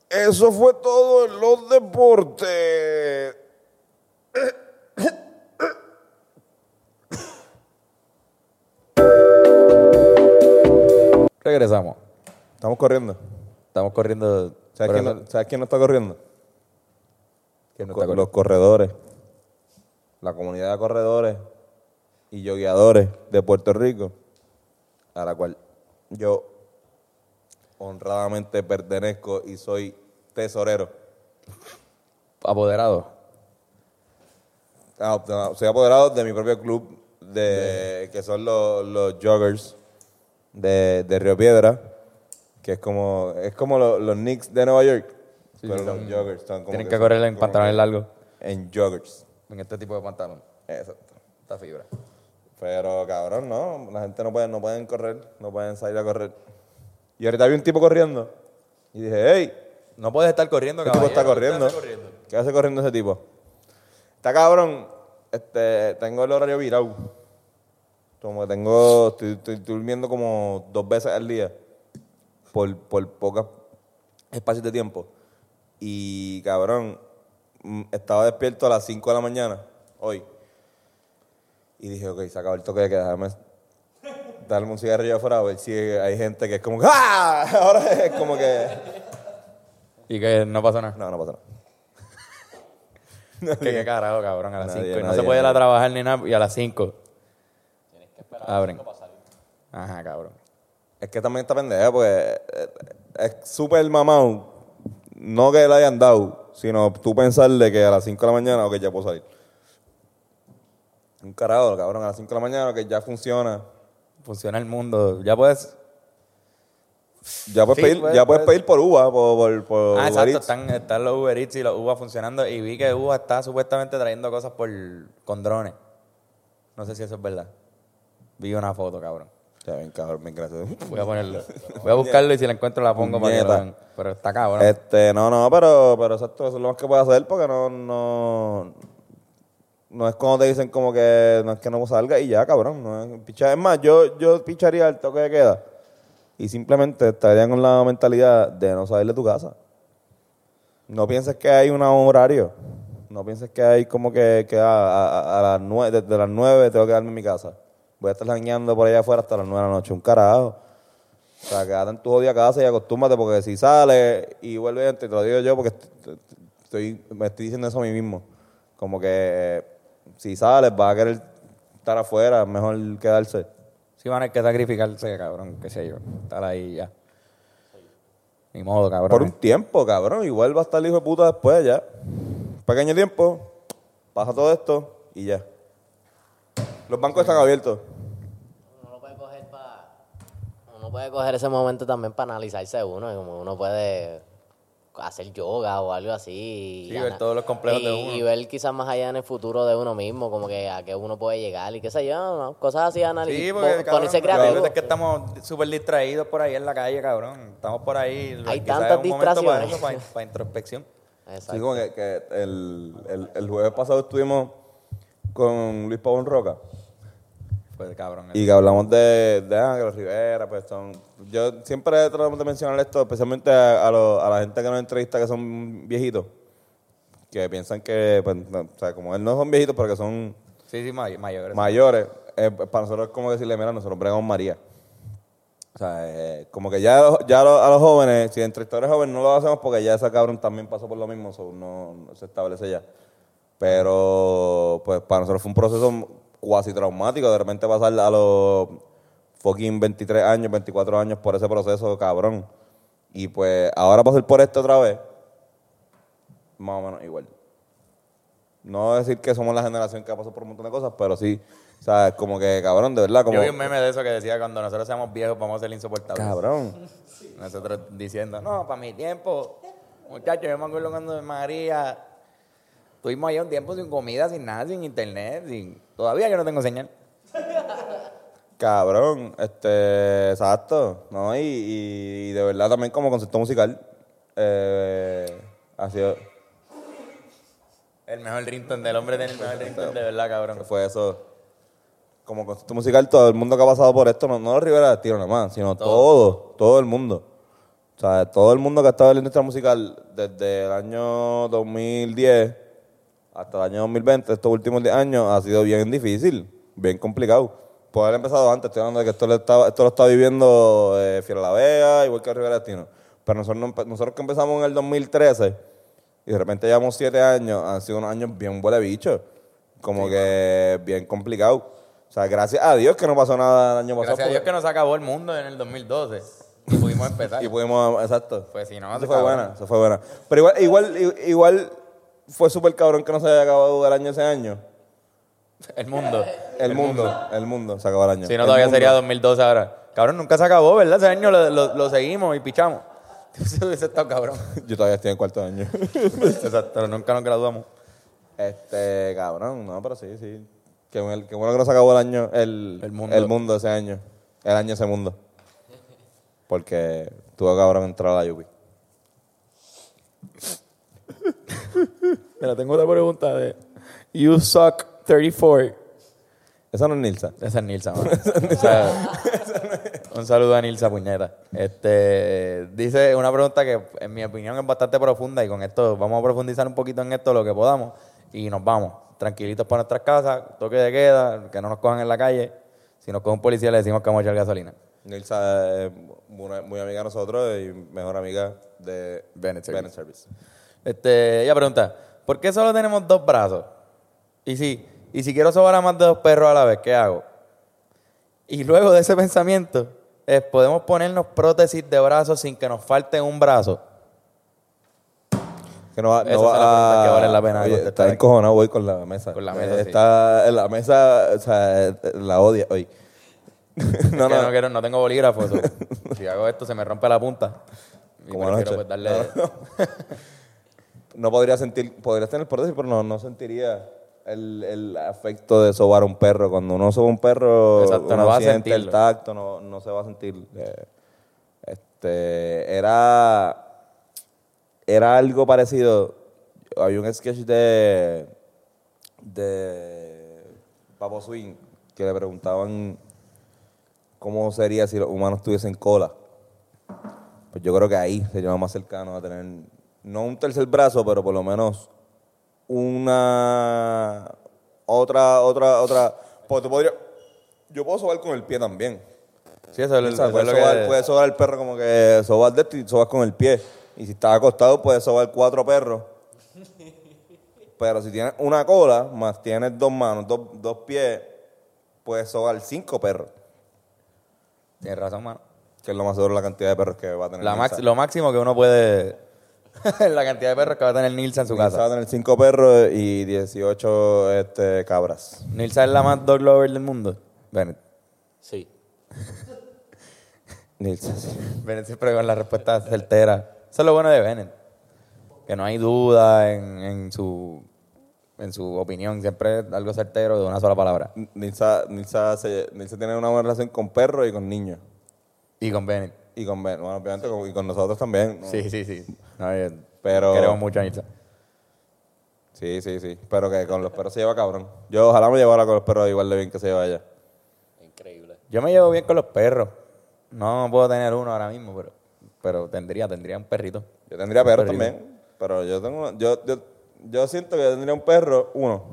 Eso fue todo en los deportes. Regresamos. Estamos corriendo. Estamos corriendo. ¿Sabes, quién, no, ¿Sabes quién no está corriendo? ¿Quién no Co- está corriendo? los corredores. La comunidad de corredores y yogueadores de Puerto Rico, a la cual yo honradamente pertenezco y soy tesorero. Apoderado. Ah, no, soy apoderado de mi propio club, de, que son los, los joggers de, de Río Piedra, que es como, es como lo- los Knicks de Nueva York, pero los joggers son como Tienen que son correr en pantalones que largos. En joggers. En este tipo de pantalón. Exacto. Esta fibra. Pero cabrón, no, la gente no puede, no pueden correr, no pueden salir a correr. Y ahorita vi un tipo corriendo y dije, hey, No puedes estar corriendo, ese tipo está caballero. corriendo. ¿Qué hace corriendo ese tipo? Está cabrón, este, tengo el horario virado. Como que tengo, estoy, estoy durmiendo como dos veces al día por, por pocos espacios de tiempo. Y cabrón, estaba despierto a las 5 de la mañana hoy. Y dije, ok, se acabó el toque de queda, déjame darme un cigarrillo afuera a ver si hay gente que es como, ¡ah! Ahora es como que... Y que no pasa nada. No, no pasa nada. Que qué carajo, cabrón, a las Nadie, 5. Y no nadie, se puede ir a trabajar ni nada. Y a las 5. Abren. Ajá, cabrón. Es que también está pendeja, porque eh, es súper mamado. No que le hayan dado, sino tú pensarle que a las 5 de la mañana, ok, ya puedo salir. Un carajo, cabrón, a las 5 de la mañana, que ya funciona. Funciona el mundo. Ya puedes. Ya puedes, Sí, pedir, ya puedes puede- pedir por UVA, por, por, por Ah, exacto. Están, están los Uber Eats y los UBA funcionando. Y vi que UBA está supuestamente trayendo cosas por, con drones. No sé si eso es verdad. Vi una foto, cabrón. Ya, bien, cabrón, bien gracias. Voy a ponerlo. Voy a buscarlo y si la encuentro la pongo para que lo vean. Pero está cabrón. Este, no, no, pero, pero exacto, eso es lo más que puedo hacer porque no, no, no es como te dicen como que no es que no salga y ya, cabrón. No es, más, yo, yo picharía el toque de queda y simplemente estaría con la mentalidad de no salir de tu casa. No pienses que hay un horario. No pienses que hay como que, que a, a- a las nueve, desde las nueve tengo que quedarme en mi casa. Voy a estar jangueando por allá afuera hasta las nueve de la noche. Un carajo. O sea, quédate en tu jodida casa y acostúmate porque si sales y vuelves, te lo digo yo porque est- estoy, me estoy diciendo eso a mí mismo. Como que si sales vas a querer estar afuera, es mejor quedarse. Sí van a tener que sacrificarse, cabrón. Qué sé yo. Estar ahí ya. Ni modo, cabrón. Por un tiempo, cabrón. Igual va a estar el hijo de puta después ya. Pequeño tiempo, pasa todo esto y ya. Los bancos están abiertos. Uno puede coger pa- uno puede coger ese momento también para analizarse uno, y como uno puede hacer yoga o algo así. Sí, y ver todos los complejos y, de uno. Y ver quizás más allá en el futuro de uno mismo, como que a qué uno puede llegar y qué sé yo, ¿no? cosas así, analizar, Sí, porque ponerse creativo. verdad es que estamos súper distraídos por ahí en la calle, cabrón. Estamos por ahí. Hay tantas un momento para distracciones. eso, para, para introspección. Exacto. Sí, como que, que el, el, el jueves pasado estuvimos con Luis Pavón Roca. Pues cabrón. Y que hablamos de, de Ángel Rivera, pues son... Yo siempre tratamos de mencionar esto, especialmente a, a lo- a la gente que nos entrevista que son viejitos, que piensan que, pues, no, o sea, como él no son viejitos, pero que son Sí, sí, may- mayores. mayores, eh, para nosotros es como decirle, mira, nosotros bregamos María. O sea, eh, como que ya, ya a los- jóvenes, si entre historias jóvenes no lo hacemos porque ya ese cabrón también pasó por lo mismo, so no, no se establece ya. Pero, pues para nosotros fue un proceso cuasi traumático, de repente pasar a los fucking 23 años, 24 años por ese proceso, cabrón. Y pues ahora pasar por esto otra vez, más o menos igual. No decir que somos la generación que ha pasado por un montón de cosas, pero sí, ¿sabes? Como que, cabrón, de verdad, como... Yo vi un meme de eso que decía cuando nosotros seamos viejos vamos a ser insoportables. Cabrón. Nosotros diciendo, no, para mi tiempo, muchachos, yo me acuerdo cuando María, estuvimos allá un tiempo sin comida, sin nada, sin internet, sin... Todavía yo no tengo señal. Cabrón, este, exacto, ¿no? Y, de verdad también como concepto musical, eh, ha sido, El mejor ringtone del hombre tiene el mejor ringtone de verdad, cabrón. fue eso, como concepto musical, todo el mundo que ha pasado por esto, no, no los Rivera Destino nada más, sino todo. todo, el mundo. O sea, todo el mundo que ha estado en la industria musical desde el año 2010 hasta el año 2020, estos últimos 10 años, ha sido bien difícil, bien complicado. Puede haber empezado antes, estoy hablando de que esto lo estaba, esto lo está viviendo eh, Fiera La Vega, igual que Rivera Destino. Pero nosotros, nosotros que empezamos en el 2013 y de repente llevamos siete años, han sido unos años bien huele bicho. Como que bien complicado. O sea, gracias a Dios que no pasó nada el año pasado. Gracias a Dios que nos acabó el mundo en el 2012 y pudimos empezar. Y pudimos, exacto. Pues si no, Eso fue buena, eso fue buena. Pero igual, igual, igual fue súper cabrón que no se haya acabado el año ese año. El mundo. El, mundo, el mundo se acabó el año. Si no, El todavía mundo. sería 2012 ahora. Cabrón, nunca se acabó, ¿verdad? Ese año lo, lo- lo seguimos y pichamos. Eso hubiese estado cabrón. Yo todavía estoy en cuarto año. Exacto, pero nunca nos graduamos. este, cabrón, no, pero sí, sí. Qué, bueno- qué bueno que no se acabó el año, el, El mundo. el mundo ese año. El año ese mundo. Porque tuvo cabrón entrar a la Yupi. Mira, tengo otra pregunta de You Suck 34. Esa no es Nilsa. Esa es Nilsa, mano. Un saludo a Nilsa Puñeta. Este, dice una pregunta que en mi opinión es bastante profunda y con esto vamos a profundizar un poquito en esto lo que podamos y nos vamos tranquilitos para nuestras casas, toque de queda, que no nos cojan en la calle. Si nos coge un policía le decimos que vamos a echar gasolina. Nilsa es una- muy amiga de nosotros y mejor amiga de Bennett Service. Bennett Service. Este, ella pregunta, ¿por qué solo tenemos dos brazos? Y si, y si quiero sobar a más de dos perros a la vez, ¿qué hago? Y luego de ese pensamiento, es, podemos ponernos prótesis de brazos sin que nos falte un brazo. Que no va, no va las preguntas a- que vale la pena Oye, está aquí. encojonado hoy con la mesa. Con la mesa, Eh, sí. Está en la mesa, o sea, la odia hoy. No, no, no, quiero, no tengo bolígrafo. si hago esto, se me rompe la punta. Y Como prefiero, pues, darle... No podría sentir, podrías tener prótesis, pero no, no sentiría el, el afecto de sobar a un perro. Cuando uno soba a un perro, Exacto, no va a siente el sentirlo. tacto, no, no se va a sentir. eh, este, era, era algo parecido. Había un sketch de, de Papo Swing que le preguntaban cómo sería si los humanos tuviesen cola. Pues yo creo que ahí sería lo más cercano a tener, no un tercer brazo, pero por lo menos una otra, otra, otra. Porque tú podrías. Yo puedo sobar con el pie también. Sí, eso es, O eso sea, es puedes, lo sobar, que... puedes sobar el perro como que sobas de esto y sobas con el pie. Y si estás acostado, puedes sobar cuatro perros. Pero si tienes una cola, más tienes dos manos, dos, dos pies, puedes sobar cinco perros. Tienes razón, mano. Que es lo más seguro la cantidad de perros que va a tener. La lo máximo que uno puede... la cantidad de perros que va a tener Nilsa en su Nilsa va casa. a tener cinco perros y 18 este, cabras. Nilsa es la más dog lover del mundo. Bennett. Sí. Nilsa, sí. Bennett siempre con la respuesta certera. Eso es lo bueno de Bennett. Que no hay duda en, en su, en su opinión. Siempre es algo certero de una sola palabra. Nilsa, Nilsa, se- Nilsa tiene una buena relación con perros y con niños. Y con Bennett. Y con, Ben- bueno, obviamente con, y con nosotros también. ¿no? Sí, sí, sí. Pero- Queremos mucho a Nilsa. Sí, sí, sí. Pero que con los perros se lleva cabrón. Yo ojalá me llevara con los perros igual de bien que se lleva ella. Increíble. Yo me llevo bien con los perros. No puedo tener uno ahora mismo, pero, pero tendría, tendría un perrito. Yo tendría perros Perrito. también. Pero yo tengo. Yo, yo, yo siento que yo tendría un perro, uno.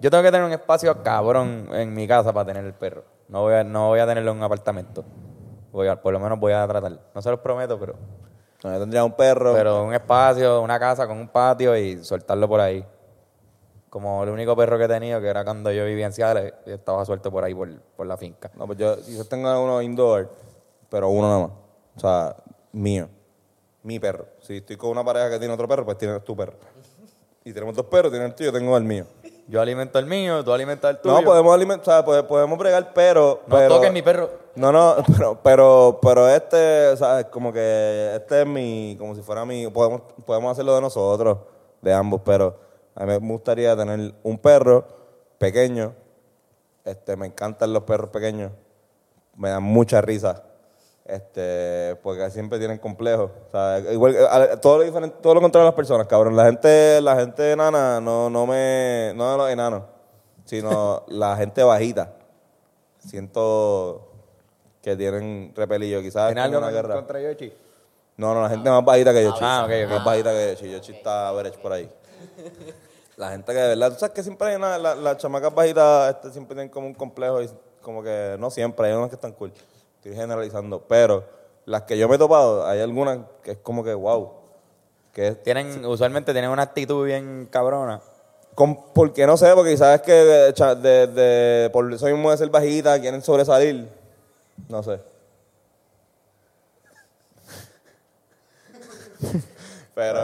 Yo tengo que tener un espacio cabrón en mi casa para tener el perro. No voy a, no voy a tenerlo en un apartamento. Voy a- por lo menos voy a tratar. No se los prometo, pero, No, yo tendría un perro. pero un espacio, una casa con un patio y soltarlo por ahí. Como el único perro que he tenido, que era cuando yo vivía en Ciales, y estaba suelto por ahí por, por la finca. No, pues yo quizás tenga uno indoor, pero uno nada más. O sea, mío. Mi perro. Si estoy con una pareja que tiene otro perro, pues tienes tu perro. Y tenemos dos perros, tienes el tuyo, tengo el mío. Yo alimento el mío, tú alimentas el tuyo. No, podemos alimentar, podemos, podemos bregar, pero... No pero, toques mi perro. No, no, pero, pero, pero este, ¿sabes? Como que este es mi, como si fuera mi, podemos, podemos hacerlo de nosotros, de ambos, pero a mí me gustaría tener un perro pequeño, este, me encantan los perros pequeños, me dan mucha risa, este, porque siempre tienen complejos, o sea, igual, a- todo lo diferente, todo lo contrario a las personas, cabrón, la gente, la gente enana no, no me, no los enanos, sino la gente bajita, siento que tienen repelillo. Quizás ¿Tienes tenga algo una guerra. contra Yoshi? No, no, la gente más bajita que Yoshi. Ah, ok, ok. Más bajita que Yoshi. Yoshi está average por ahí. La gente que de verdad, tú sabes que siempre hay una, la- las chamacas bajitas este, siempre tienen como un complejo y como que no siempre, hay unas que están cool. Estoy generalizando, pero las que yo me he topado, hay algunas que es como que, wow. Que es, Tienen, usualmente tienen una actitud bien cabrona. con, porque no sé, porque sabes que de, de, de- por eso mismo de ser bajita, quieren sobresalir. No sé. Pero,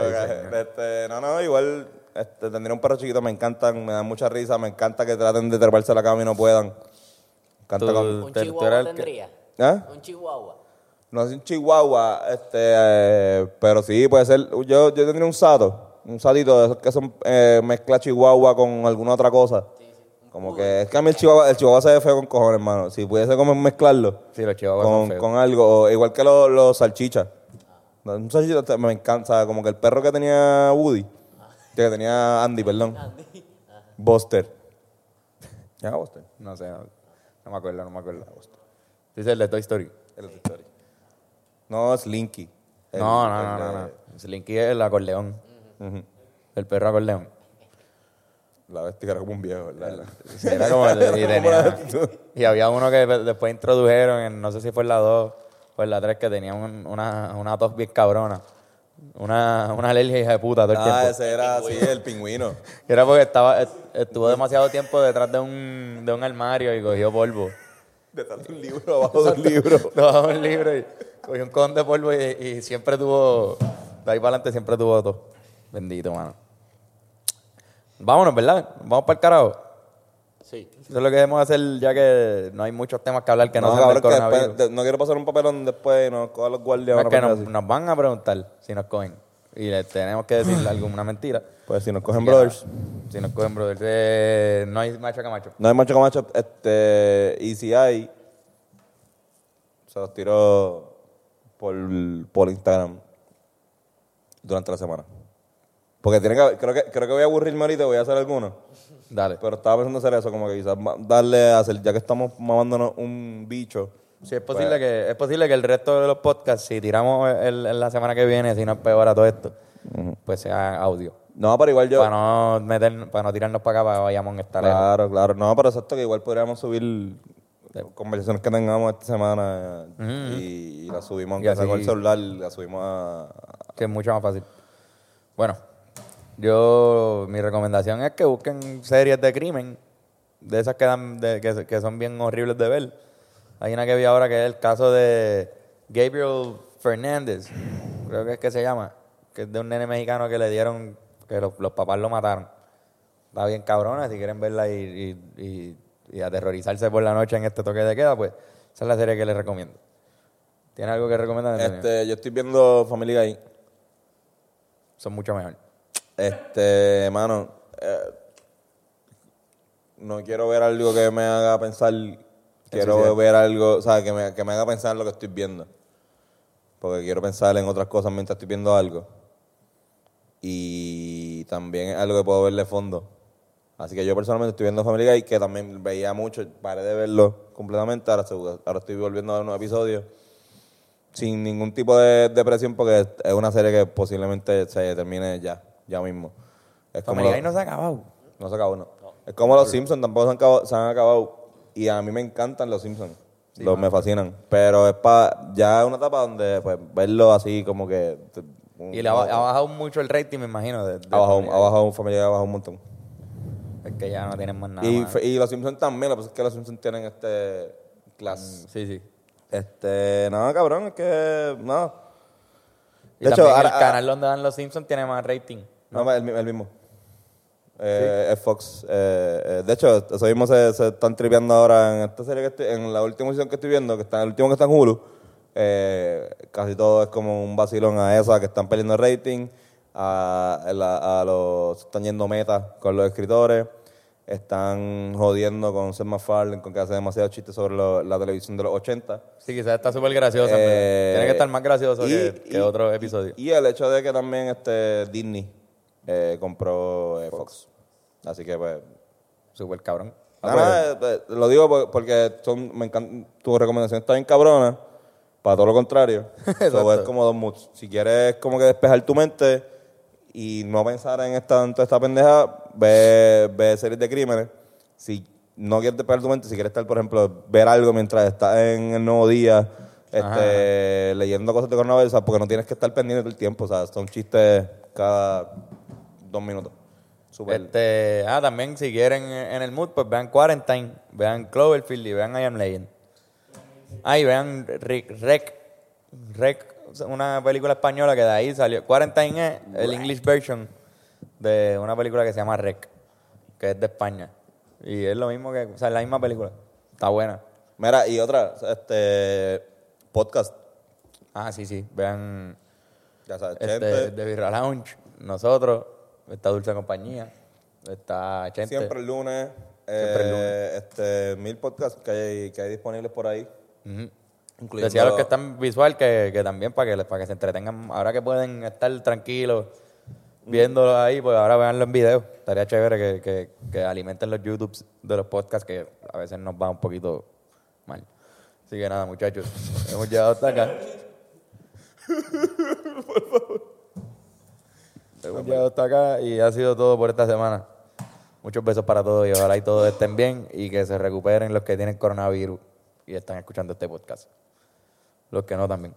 este, no, no, igual, este, tendría un perro chiquito, me encantan, me dan mucha risa, me encanta que traten de treparse a la cama y no puedan. Me encanta Tú- con- Un tú chihuahua que- tendría. ¿Ah? Un chihuahua. No es un chihuahua, este, eh, pero sí, puede ser. Yo, yo tendría un sato, un satito de esos que son eh, mezcla chihuahua con alguna otra cosa. Como que es que a mí el chihuahua, el chihuahua se ve feo con cojones, hermano. Si pudiese como mezclarlo Sí, los chihuahuas son con, feos. con algo, o igual que los, los salchichas. Un salchicha me encanta, como que el perro que tenía Woody, que tenía Andy, perdón. Buster. ¿Ya Buster? No sé, no, no me acuerdo, no me acuerdo. Dice el de Toy Story. El de Toy Story. No, Slinky. El- no, no, el no, no, no. Slinky es el acordeón. Ujú. El perro acordeón. La bestia era como un viejo, ¿verdad? Sí, era como el- y, tenía- y había uno que después introdujeron, en, no sé si fue en la 2 o en la 3, que tenía un- una, una tos bien cabrona. Una, una alergia hija de puta todo el Ah, tiempo. ese era así, el pingüino. Era porque estaba, est- estuvo demasiado tiempo detrás de un, de un armario y cogió polvo. Detrás de un libro, abajo de un libro. Trabajaba un libro y cogió un cojón de polvo y, y siempre tuvo, de ahí para adelante siempre tuvo todo. Bendito, mano. Vámonos, ¿verdad? Vamos para el carajo. Sí. Eso es lo que debemos hacer ya que no hay muchos temas que hablar que no, No, sean del coronavirus. después- no quiero pasar un papelón después y nos cojan los guardias. No, es que nos, nos van a preguntar si nos cogen. Y le tenemos que decir alguna mentira. Pues si nos cogen brothers. Si nos cogen brothers. Eh, no hay macho que macho. No hay macho con macho. Este, y si hay, se los tiro por, por Instagram durante la semana. Porque tiene que, creo que creo que voy a aburrirme ahorita, voy a hacer alguno. Dale. Pero estaba pensando hacer eso, como que quizás darle a hacer, ya que estamos mamándonos un bicho. Sí, es posible, que, es posible que el resto de los podcasts, si tiramos el, el- la semana que viene, si no es peor a todo esto, pues sea audio. No, pero igual yo. Para no meter, para no tirarnos para acá, para que vayamos a estar lejos. Claro, claro. No, pero exacto que igual podríamos subir conversaciones que tengamos esta semana y, y las subimos, aunque sea con el celular, las subimos a... que es mucho más fácil. Bueno, yo, mi recomendación es que busquen series de crimen, de esas que, dan, de- que, que son bien horribles de ver. Hay una que vi ahora que es el caso de Gabriel Fernández, creo que es que se llama, que es de un nene mexicano que le dieron, que los, los papás lo mataron. Está bien cabrona, si quieren verla y, y- y- y aterrorizarse por la noche en este toque de queda, pues esa es la serie que les recomiendo. ¿Tiene algo que recomendar? Este, yo estoy viendo Family Guy. Son mucho mejor. Este, mano, eh, no quiero ver algo que me haga pensar, quiero ver algo, o sea, que me, que me haga pensar en lo que estoy viendo. Porque quiero pensar en otras cosas mientras estoy viendo algo. Y también es algo que puedo ver de fondo. Así que yo personalmente estoy viendo Family Guy, que también veía mucho, paré de verlo completamente, ahora, estoy volviendo a ver unos episodios sin ningún tipo de, de presión porque es una serie que posiblemente se termine ya, ya mismo. Es como Family lo- Guy no se ha acabado. no se acabó, no. Es como los Simpsons, tampoco se han, acabado, se han acabado. Y a mí me encantan los Simpsons. los, me fascinan. Pero es para ya una etapa donde pues verlo así como que... un- Y le ha, ha bajado mucho el rating, me imagino. De, de ha bajado, ha bajado un familiar, ha bajado un montón. Es que ya no tienen más nada. Y, más. fe- y los Simpsons también, lo que pasa es que los Simpsons tienen este class. Sí, sí. Este, nada, cabrón, es que nada. Y De hecho, ahora- el canal donde dan los Simpsons tiene más rating. No, el, mi- el mismo. Eh, Es Fox. Eh, eh, de hecho, eso mismo se, se están tripeando ahora en esta serie que estoy, en la última edición que estoy viendo, que está el último que está en Hulu. eh, casi todo es como un vacilón a esa que están perdiendo rating, a, los están yendo meta con los escritores, están jodiendo con Seth MacFarlane, con que hace demasiados chistes sobre lo- la televisión de los 80. Sí, quizás está súper Eh, verdad. Tiene que estar más gracioso y- que, que y- otros episodios. Y el hecho de que también este Disney eh, compró eh, Fox. Así que pues Súper cabrón. Nada, nada, eh, eh, lo digo por- porque son, me encanta, tu recomendación está bien cabrona, para todo lo contrario. so, es como dos moods. Si quieres como que despejar tu mente y no pensar en esta, en toda esta pendeja, ve, ve series de crímenes. Si no quieres despejar tu mente, si quieres estar, por ejemplo, ver algo mientras estás en el nuevo día, este, leyendo cosas de coronavirus, porque no tienes que estar pendiente todo el tiempo, o sea, son chistes cada dos minutos. Súper. Este, ah, también si quieren en el mood, pues vean Quarantine, vean Cloverfield y vean I Am Legend. Ah, y vean Rick, Rec, Rec, una película española que de ahí salió. Quarantine es el English version de una película que se llama Rec, que es de España. Y es lo mismo que, o sea, es la misma película. Está buena. Mira, y otra, este, podcast, Ah, sí, sí. Vean ya sabes, este, The Birra Lounge, nosotros, esta Dulce Compañía, está Chente. siempre el lunes, Siempre el eh, este, mil podcasts que hay, que hay disponibles por ahí. Ujú. incluyendo- Decía a los que están visual que, que también para que, para que se entretengan, ahora que pueden estar tranquilos viéndolo ahí, pues ahora veanlo en video. Estaría chévere que, que, que alimenten los YouTubes de los podcasts que a veces nos va un poquito mal. Así que nada, muchachos, hemos llegado hasta acá. Hemos llegado hasta acá y ha sido todo por esta semana. Muchos besos para todos y ojalá y todos estén bien y que se recuperen los que tienen coronavirus y están escuchando este podcast. Los que no también.